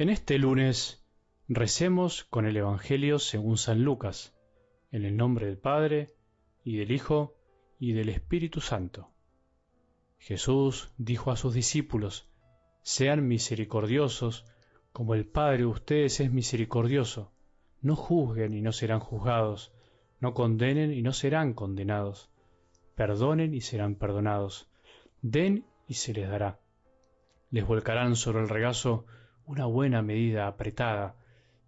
En este lunes recemos con el Evangelio según San Lucas, en el nombre del Padre, y del Hijo, y del Espíritu Santo. Jesús dijo a sus discípulos, Sean misericordiosos, como el Padre de ustedes es misericordioso. No juzguen y no serán juzgados, no condenen y no serán condenados. Perdonen y serán perdonados. Den y se les dará. Les volcarán sobre el regazo una buena medida apretada,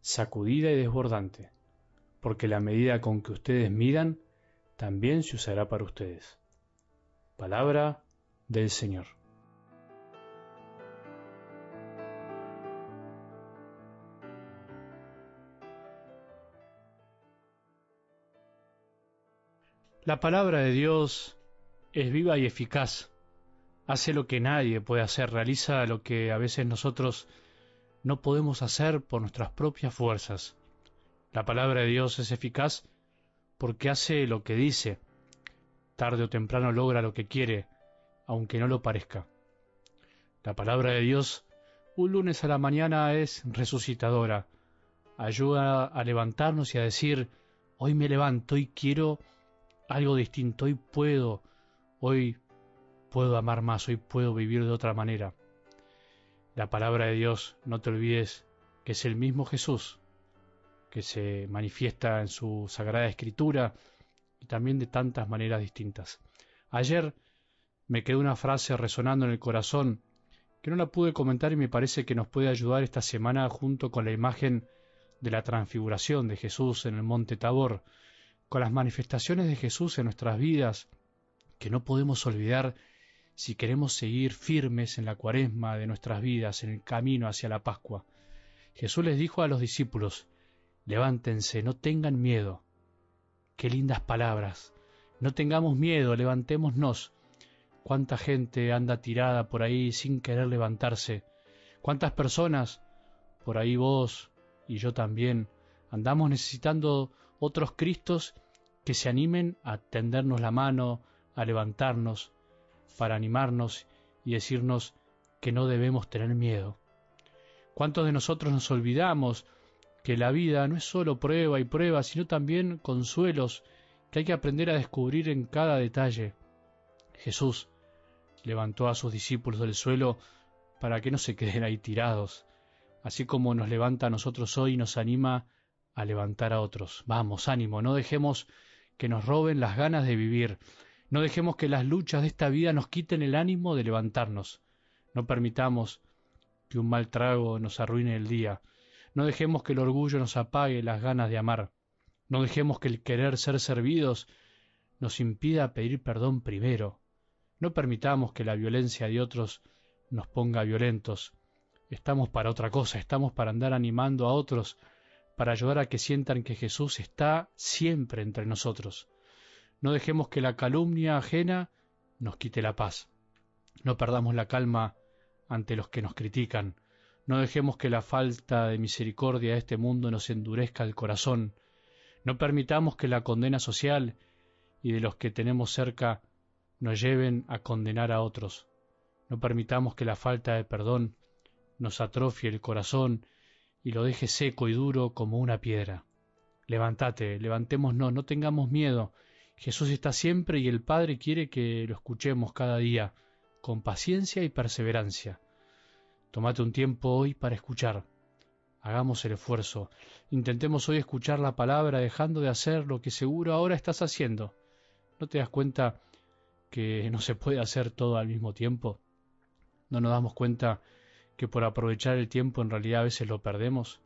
sacudida y desbordante, porque la medida con que ustedes midan también se usará para ustedes. Palabra del Señor. La palabra de Dios es viva y eficaz. Hace lo que nadie puede hacer, realiza lo que a veces nosotros no podemos hacer por nuestras propias fuerzas. La palabra de Dios es eficaz porque hace lo que dice. Tarde o temprano logra lo que quiere, aunque no lo parezca. La palabra de Dios un lunes a la mañana es resucitadora. Ayuda a levantarnos y a decir, hoy me levanto, y quiero algo distinto, hoy puedo, hoy puedo amar más, hoy puedo vivir de otra manera. La palabra de Dios, no te olvides que es el mismo Jesús que se manifiesta en su sagrada escritura y también de tantas maneras distintas. Ayer me quedó una frase resonando en el corazón que no la pude comentar y me parece que nos puede ayudar esta semana junto con la imagen de la transfiguración de Jesús en el monte Tabor, con las manifestaciones de Jesús en nuestras vidas, que no podemos olvidar si queremos seguir firmes en la cuaresma de nuestras vidas, en el camino hacia la Pascua. Jesús les dijo a los discípulos, levántense, no tengan miedo. Qué lindas palabras. No tengamos miedo, levantémonos. Cuánta gente anda tirada por ahí sin querer levantarse. Cuántas personas, por ahí vos y yo también, andamos necesitando otros Cristos que se animen a tendernos la mano, a levantarnos, para animarnos y decirnos que no debemos tener miedo. ¿Cuántos de nosotros nos olvidamos que la vida no es solo prueba y prueba, sino también consuelos que hay que aprender a descubrir en cada detalle? Jesús levantó a sus discípulos del suelo para que no se queden ahí tirados, así como nos levanta a nosotros hoy y nos anima a levantar a otros. Vamos, ánimo, no dejemos que nos roben las ganas de vivir, no dejemos que las luchas de esta vida nos quiten el ánimo de levantarnos. No permitamos que un mal trago nos arruine el día. No dejemos que el orgullo nos apague las ganas de amar. No dejemos que el querer ser servidos nos impida pedir perdón primero. No permitamos que la violencia de otros nos ponga violentos. Estamos para otra cosa, estamos para andar animando a otros, para ayudar a que sientan que Jesús está siempre entre nosotros. No dejemos que la calumnia ajena nos quite la paz. No perdamos la calma ante los que nos critican. No dejemos que la falta de misericordia de este mundo nos endurezca el corazón. No permitamos que la condena social y de los que tenemos cerca nos lleven a condenar a otros. No permitamos que la falta de perdón nos atrofie el corazón y lo deje seco y duro como una piedra. Levántate, levantémonos, no tengamos miedo, Jesús está siempre y el Padre quiere que lo escuchemos cada día, con paciencia y perseverancia. Tómate un tiempo hoy para escuchar. Hagamos el esfuerzo. Intentemos hoy escuchar la palabra dejando de hacer lo que seguro ahora estás haciendo. ¿No te das cuenta que no se puede hacer todo al mismo tiempo? ¿No nos damos cuenta que por aprovechar el tiempo en realidad a veces lo perdemos?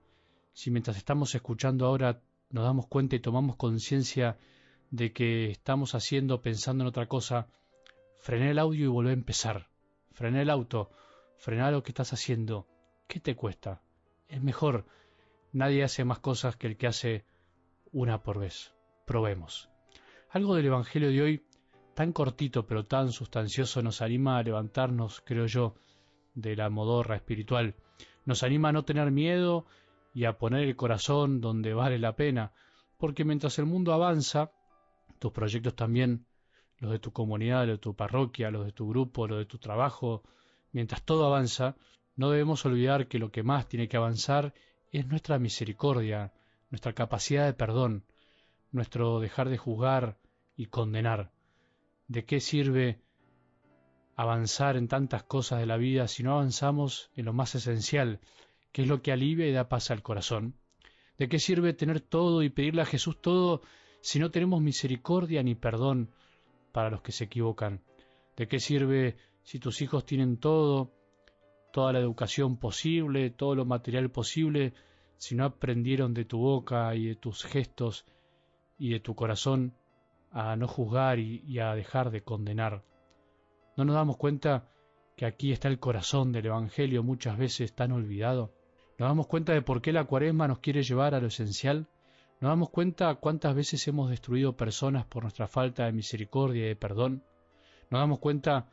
Si mientras estamos escuchando ahora nos damos cuenta y tomamos conciencia de que estamos haciendo pensando en otra cosa, frené el audio y volvé a empezar. Frené el auto, frená lo que estás haciendo. ¿Qué te cuesta? Es mejor. Nadie hace más cosas que el que hace una por vez. Probemos. Algo del Evangelio de hoy, tan cortito pero tan sustancioso, nos anima a levantarnos, creo yo, de la modorra espiritual. Nos anima a no tener miedo y a poner el corazón donde vale la pena, porque mientras el mundo avanza, tus proyectos también, los de tu comunidad, los de tu parroquia, los de tu grupo, los de tu trabajo, mientras todo avanza, No debemos olvidar que lo que más tiene que avanzar es nuestra misericordia, nuestra capacidad de perdón, nuestro dejar de juzgar y condenar. ¿De qué sirve avanzar en tantas cosas de la vida si no avanzamos en lo más esencial, que es lo que alivia y da paz al corazón? ¿De qué sirve tener todo y pedirle a Jesús todo si no tenemos misericordia ni perdón para los que se equivocan? ¿De qué sirve si tus hijos tienen todo, toda la educación posible, todo lo material posible, si no aprendieron de tu boca y de tus gestos y de tu corazón a no juzgar y, a dejar de condenar? ¿No nos damos cuenta que aquí está el corazón del Evangelio muchas veces tan olvidado? ¿Nos damos cuenta de por qué la cuaresma nos quiere llevar a lo esencial? ¿Nos damos cuenta cuántas veces hemos destruido personas por nuestra falta de misericordia y de perdón? ¿Nos damos cuenta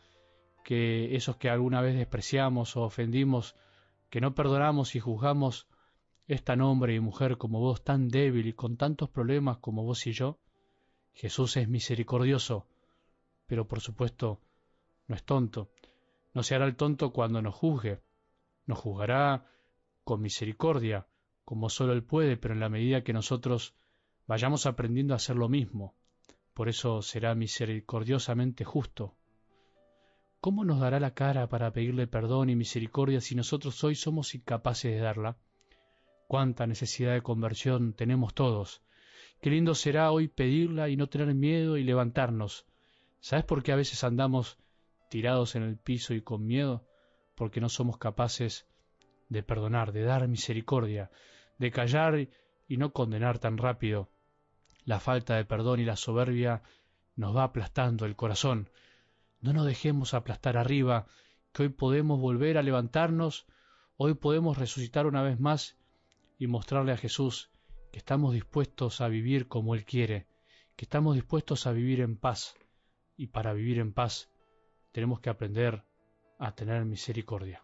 que esos que alguna vez despreciamos o ofendimos, que no perdonamos y juzgamos, es tan hombre y mujer como vos, tan débil y con tantos problemas como vos y yo? Jesús es misericordioso, pero por supuesto no es tonto. No se hará el tonto cuando nos juzgue. Nos juzgará con misericordia, como solo Él puede, pero en la medida que nosotros vayamos aprendiendo a hacer lo mismo. Por eso será misericordiosamente justo. ¿Cómo nos dará la cara para pedirle perdón y misericordia si nosotros hoy somos incapaces de darla? Cuánta necesidad de conversión tenemos todos. Qué lindo será hoy pedirla y no tener miedo y levantarnos. ¿Sabes por qué a veces andamos tirados en el piso y con miedo? Porque no somos capaces de perdonar, de dar misericordia, de callar y no condenar tan rápido. La falta de perdón y la soberbia nos va aplastando el corazón. No nos dejemos aplastar arriba, que hoy podemos volver a levantarnos, hoy podemos resucitar una vez más y mostrarle a Jesús que estamos dispuestos a vivir como Él quiere, que estamos dispuestos a vivir en paz, y para vivir en paz tenemos que aprender a tener misericordia